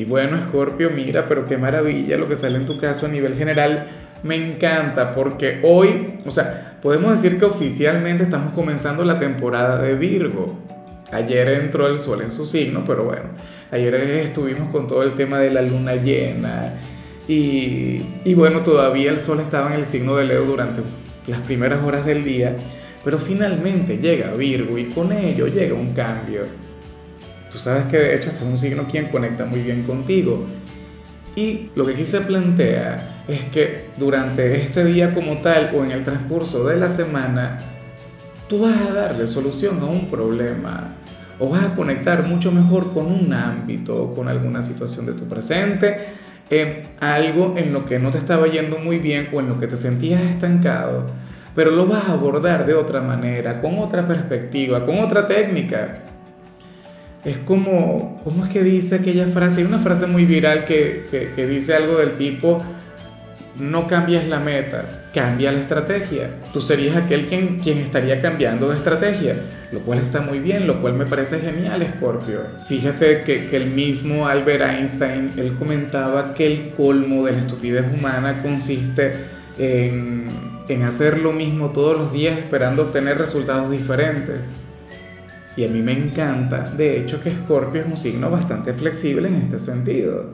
Y bueno, Scorpio, mira, pero qué maravilla lo que sale en tu caso a nivel general. Me encanta porque hoy, o sea, podemos decir que oficialmente estamos comenzando la temporada de Virgo. Ayer entró el sol en su signo, pero bueno, ayer estuvimos con todo el tema de la luna llena. Y, y bueno, todavía el sol estaba en el signo de Leo durante las primeras horas del día, pero finalmente llega Virgo y con ello llega un cambio Tú sabes que de hecho este es un signo quien conecta muy bien contigo. Y lo que aquí se plantea es que durante este día como tal o en el transcurso de la semana, tú vas a darle solución a un problema o vas a conectar mucho mejor con un ámbito, con alguna situación de tu presente, en algo en lo que no te estaba yendo muy bien o en lo que te sentías estancado, pero lo vas a abordar de otra manera, con otra perspectiva, con otra técnica es como, ¿cómo es que dice aquella frase? Hay una frase muy viral que, que, dice algo del tipo, no cambias la meta, cambia la estrategia. Tú serías aquel quien, quien estaría cambiando de estrategia, lo cual está muy bien, lo cual me parece genial, Scorpio. Fíjate que, que el mismo Albert Einstein, él comentaba que el colmo de la estupidez humana consiste en, en hacer lo mismo todos los días esperando obtener resultados diferentes. Y a mí me encanta, de hecho, que Escorpio es un signo bastante flexible en este sentido.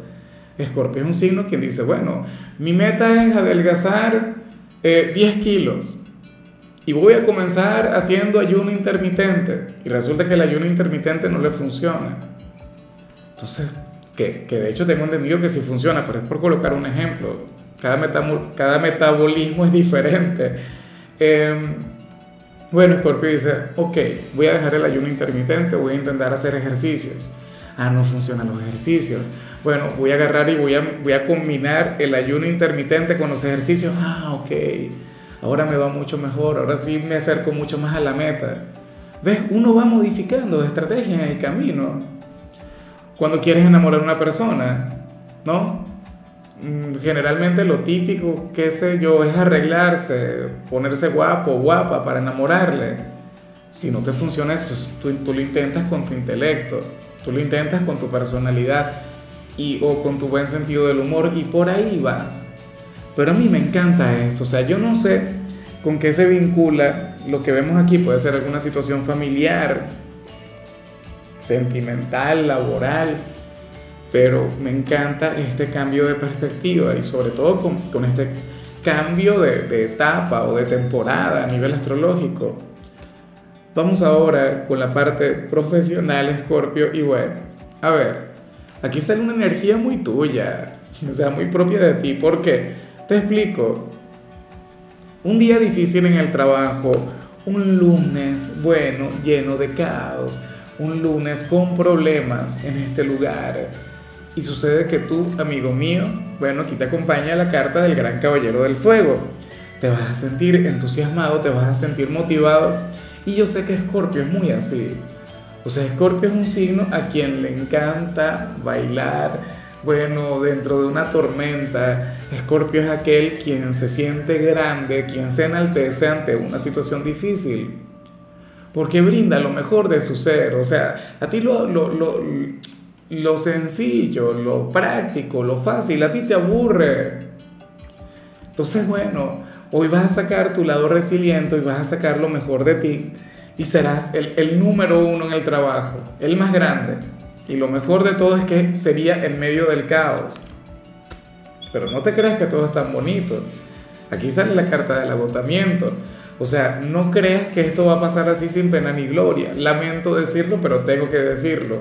Escorpio es un signo quien dice, bueno, mi meta es adelgazar 10 eh, kilos y voy a comenzar haciendo ayuno intermitente. Y resulta que el ayuno intermitente no le funciona. Entonces, que, que de hecho tengo entendido que sí funciona, pero es por colocar un ejemplo. Cada, cada metabolismo es diferente. Eh, bueno, Scorpio dice, ok, voy a dejar el ayuno intermitente, voy a intentar hacer ejercicios. Ah, no funcionan los ejercicios. Bueno, voy a agarrar y voy a, combinar el ayuno intermitente con los ejercicios. Ah, ok, ahora me va mucho mejor, ahora sí me acerco mucho más a la meta. ¿Ves? Uno va modificando estrategia en el camino. Cuando quieres enamorar a una persona, ¿no? Mm, generalmente lo típico, qué sé yo, es arreglarse, ponerse guapo, guapa para enamorarle. Si no te funciona esto, tú, tú, lo intentas con tu intelecto, tú lo intentas con tu personalidad y, o con tu buen sentido del humor y por ahí vas. Pero a mí me encanta esto, o sea, yo no sé con qué se vincula lo que vemos aquí, puede ser alguna situación familiar, sentimental, laboral, pero me encanta este cambio de perspectiva y sobre todo con, con este cambio de, de, etapa o de temporada a nivel astrológico. Vamos ahora con la parte profesional, Scorpio, y bueno, a ver, aquí sale una energía muy tuya, o sea, muy propia de ti, porque te explico, un día difícil en el trabajo, un lunes, bueno, lleno de caos, un lunes con problemas en este lugar, y sucede que tú, amigo mío, bueno, aquí te acompaña la carta del Gran Caballero del Fuego. Te vas a sentir entusiasmado, te vas a sentir motivado. Y yo sé que Escorpio es muy así. O sea, Escorpio es un signo a quien le encanta bailar. Bueno, dentro de una tormenta, Escorpio es aquel quien se siente grande, quien se enaltece ante una situación difícil. Porque brinda lo mejor de su ser. O sea, a ti lo, lo sencillo, lo práctico, lo fácil, a ti te aburre. Entonces, bueno, hoy vas a sacar tu lado resiliente y vas a sacar lo mejor de ti y serás el, número uno en el trabajo, el más grande. Y lo mejor de todo es que sería en medio del caos. Pero no te creas que todo es tan bonito. Aquí sale la carta del agotamiento. O sea, no creas que esto va a pasar así sin pena ni gloria. Lamento decirlo, pero tengo que decirlo.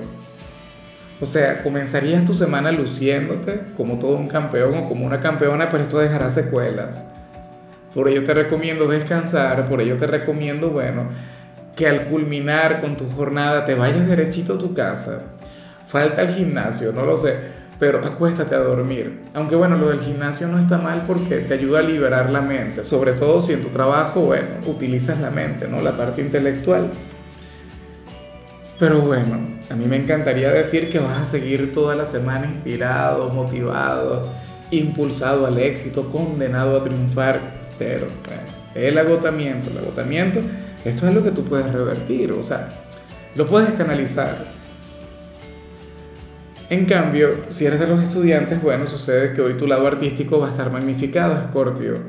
O sea, comenzarías tu semana luciéndote como todo un campeón o como una campeona, pero esto dejará secuelas. Por ello te recomiendo descansar, por ello te recomiendo, bueno, que al culminar con tu jornada te vayas derechito a tu casa. Falta el gimnasio, no lo sé, pero acuéstate a dormir. Aunque bueno, lo del gimnasio no está mal porque te ayuda a liberar la mente, sobre todo si en tu trabajo, bueno, utilizas la mente, ¿no? La parte intelectual. Pero bueno, a mí me encantaría decir que vas a seguir toda la semana inspirado, motivado, impulsado al éxito, condenado a triunfar, pero el agotamiento, el agotamiento, esto es lo que tú puedes revertir, o sea, lo puedes canalizar. En cambio, si eres de los estudiantes, bueno, sucede que hoy tu lado artístico va a estar magnificado, Scorpio.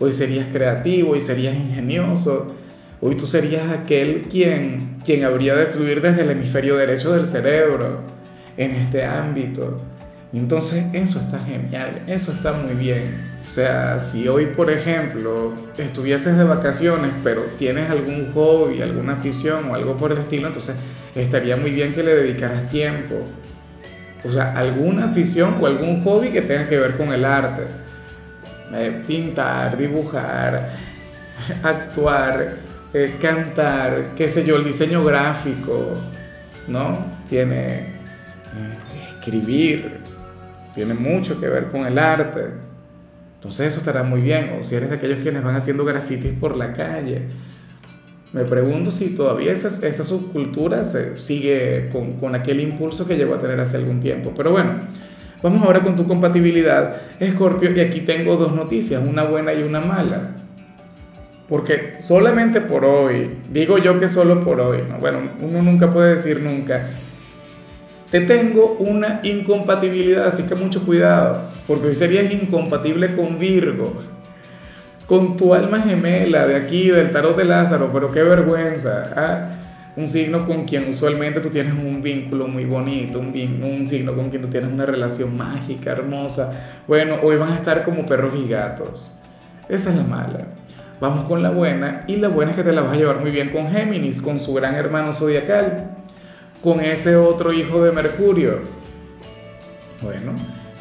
Hoy serías creativo, y serías ingenioso, Hoy tú serías aquel quien, quien habría de fluir desde el hemisferio derecho del cerebro en este ámbito. Y entonces eso está genial, eso está muy bien. O sea, si hoy, por ejemplo, estuvieses de vacaciones, pero tienes algún hobby, alguna afición o algo por el estilo, entonces estaría muy bien que le dedicaras tiempo. O sea, alguna afición o algún hobby que tenga que ver con el arte. Eh, pintar, dibujar, actuar, eh, cantar, qué sé yo, el diseño gráfico, ¿no? Tiene eh, escribir, tiene mucho que ver con el arte. Entonces eso estará muy bien. O si eres de aquellos quienes van haciendo grafitis por la calle. Me pregunto si todavía esa, esa subcultura se sigue con, con aquel impulso que llegó a tener hace algún tiempo. Pero bueno, vamos ahora con tu compatibilidad, Scorpio. Y aquí tengo dos noticias, una buena y una mala. Porque solamente por hoy, digo yo que solo por hoy, bueno, uno nunca puede decir nunca, te tengo una incompatibilidad, así que mucho cuidado, porque hoy serías incompatible con Virgo, con tu alma gemela de aquí, del tarot de Lázaro, pero qué vergüenza, ¿ah? un signo con quien usualmente tú tienes un vínculo muy bonito, un, un signo con quien tú tienes una relación mágica, hermosa, bueno, hoy van a estar como perros y gatos, esa es la mala. Vamos con la buena y la buena es que te la vas a llevar muy bien con Géminis, con su gran hermano zodiacal, con ese otro hijo de Mercurio. Bueno,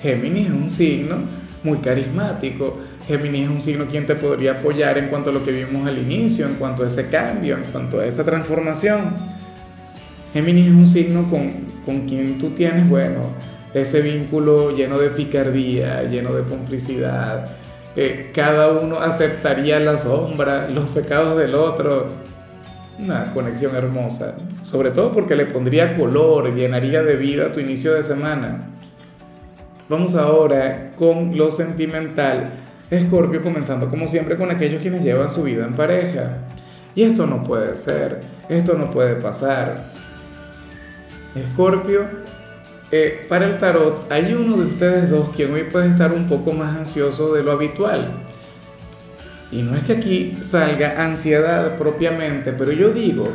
Géminis es un signo muy carismático. Géminis es un signo quien te podría apoyar en cuanto a lo que vimos al inicio, en cuanto a ese cambio, en cuanto a esa transformación. Géminis es un signo con, con quien tú tienes, bueno, ese vínculo lleno de picardía, lleno de complicidad, cada uno aceptaría la sombra, los pecados del otro. Una conexión hermosa, sobre todo porque le pondría color, llenaría de vida tu inicio de semana. Vamos ahora con lo sentimental. Escorpio comenzando como siempre con aquellos quienes llevan su vida en pareja. Y esto no puede ser, esto no puede pasar. Escorpio eh, para el tarot hay uno de ustedes dos quien hoy puede estar un poco más ansioso de lo habitual. Y no es que aquí salga ansiedad propiamente, pero yo digo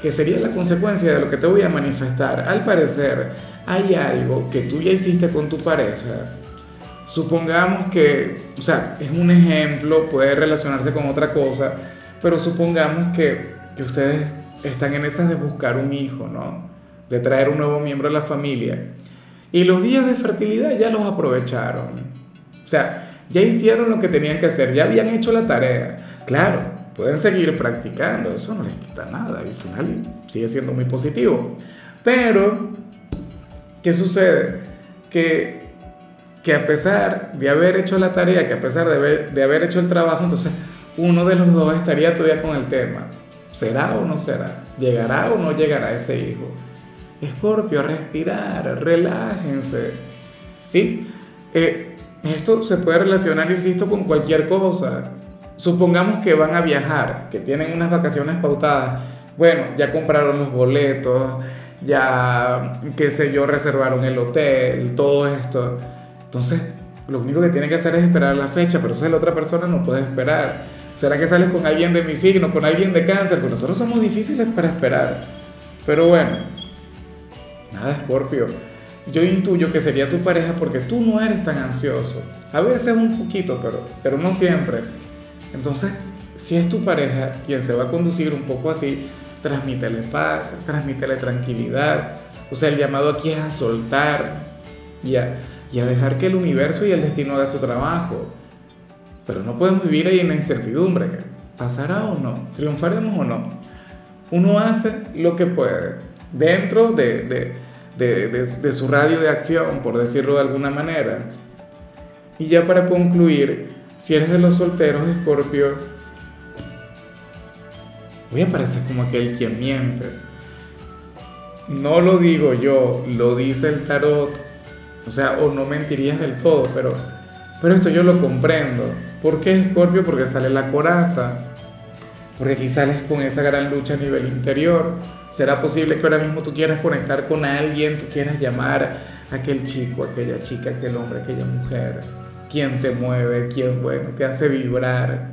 que sería la consecuencia de lo que te voy a manifestar. Al parecer hay algo que tú ya hiciste con tu pareja. Supongamos que, o sea, es un ejemplo, puede relacionarse con otra cosa, pero supongamos que, que ustedes están en esas de buscar un hijo, ¿no? De traer un nuevo miembro a la familia. Y los días de fertilidad ya los aprovecharon. O sea, ya hicieron lo que tenían que hacer, ya habían hecho la tarea. Claro, pueden seguir practicando, eso no les quita nada, al final sigue siendo muy positivo. Pero, ¿qué sucede? Que, que a pesar de haber hecho la tarea, que a pesar de haber, de haber hecho el trabajo, entonces uno de los dos estaría todavía con el tema. ¿Será o no será? ¿Llegará o no llegará ese hijo? Escorpio, respirar, relájense. ¿Sí? Eh, esto se puede relacionar, insisto, con cualquier cosa. Supongamos que van a viajar, que tienen unas vacaciones pautadas. Bueno, ya compraron los boletos, ya, qué sé yo, reservaron el hotel, todo esto. Entonces, lo único que tienen que hacer es esperar la fecha, pero si la otra persona no puede esperar. ¿Será que sales con alguien de mi signo, con alguien de cáncer? Pues nosotros somos difíciles para esperar. Pero bueno, Nada, Scorpio. Yo intuyo que sería tu pareja porque tú no eres tan ansioso. A veces un poquito, pero, pero no siempre. Entonces, si es tu pareja quien se va a conducir un poco así, transmítele paz, transmítele tranquilidad. O sea, el llamado aquí es a soltar y a, y a dejar que el universo y el destino haga su trabajo. Pero no podemos vivir ahí en la incertidumbre. ¿Pasará o no? ¿Triunfaremos o no? Uno hace lo que puede dentro de, de, de, de su radio de acción, por decirlo de alguna manera. Y ya para concluir, si eres de los solteros, Escorpio, voy a parecer como aquel quien miente. No lo digo yo, lo dice el tarot. O sea, o no mentirías del todo, pero, pero esto yo lo comprendo. ¿Por qué Escorpio? Porque sale la coraza. Porque aquí sales con esa gran lucha a nivel interior. ¿Será posible que ahora mismo tú quieras conectar con alguien, tú quieras llamar a aquel chico, aquella chica, aquel hombre, aquella mujer? ¿Quién te mueve? ¿Quién, bueno, te hace vibrar?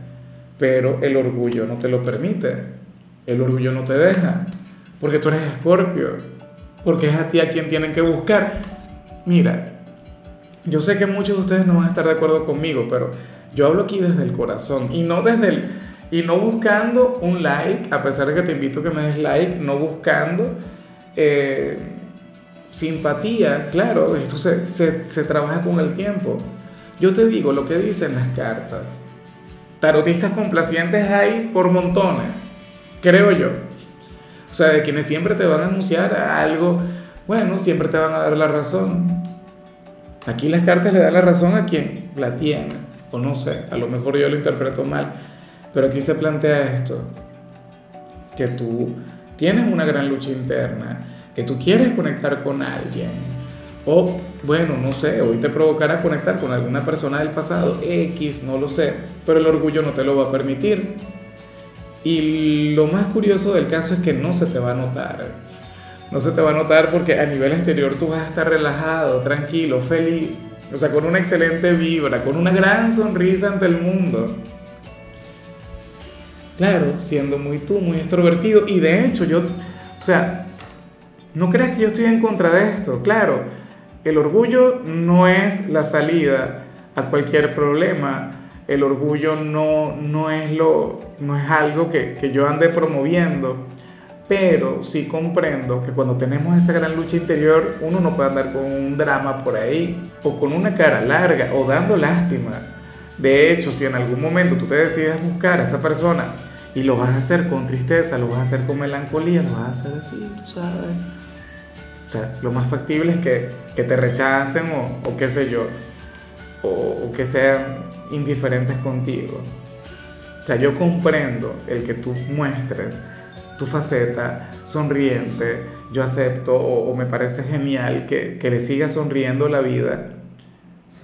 Pero el orgullo no te lo permite. El orgullo no te deja. Porque tú eres escorpio. Porque es a ti a quien tienen que buscar. Mira, yo sé que muchos de ustedes no van a estar de acuerdo conmigo, pero yo hablo aquí desde el corazón y no desde el y no buscando un like, a pesar de que te invito a que me des like, no buscando eh, simpatía, claro, esto se, se, se trabaja con el tiempo. Yo te digo lo que dicen las cartas. Tarotistas complacientes hay por montones, creo yo. O sea, de quienes siempre te van a anunciar algo, bueno, siempre te van a dar la razón. Aquí las cartas le dan la razón a quien la tiene, o no sé, a lo mejor yo lo interpreto mal pero aquí se plantea esto, que tú tienes una gran lucha interna, que tú quieres conectar con alguien, o bueno, no sé, hoy te provocará conectar con alguna persona del pasado, X, no lo sé, pero el orgullo no te lo va a permitir. Y lo más curioso del caso es que no se te va a notar. No se te va a notar porque a nivel exterior tú vas a estar relajado, tranquilo, feliz, o sea, con una excelente vibra, con una gran sonrisa ante el mundo. Claro, siendo muy tú, muy extrovertido. Y de hecho, yo, o sea, no creas que yo estoy en contra de esto. Claro, el orgullo no es la salida a cualquier problema. El orgullo no, no, es, lo, no es algo que, que yo ande promoviendo. Pero sí comprendo que cuando tenemos esa gran lucha interior, uno no puede andar con un drama por ahí, o con una cara larga, o dando lástima. De hecho, si en algún momento tú te decides buscar a esa persona y lo vas a hacer con tristeza, lo vas a hacer con melancolía, lo vas a hacer así, tú sabes. O sea, lo más factible es que, que te rechacen o, o, qué sé yo, o, que sean indiferentes contigo. O sea, yo comprendo el que tú muestres tu faceta sonriente, yo acepto o, me parece genial que, que le sigas sonriendo la vida,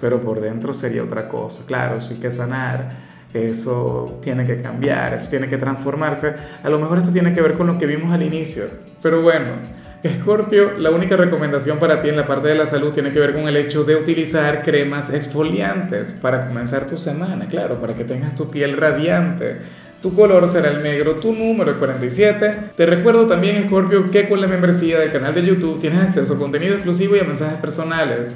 pero por dentro sería otra cosa. Claro, eso hay que sanar eso tiene que cambiar, eso tiene que transformarse. A lo mejor esto tiene que ver con lo que vimos al inicio. Pero bueno, Escorpio, la única recomendación para ti en la parte de la salud tiene que ver con el hecho de utilizar cremas exfoliantes para comenzar tu semana, claro, para que tengas tu piel radiante. Tu color será el negro, tu número es 47. Te recuerdo también, Escorpio, que con la membresía del canal de YouTube tienes acceso a contenido exclusivo y a mensajes personales.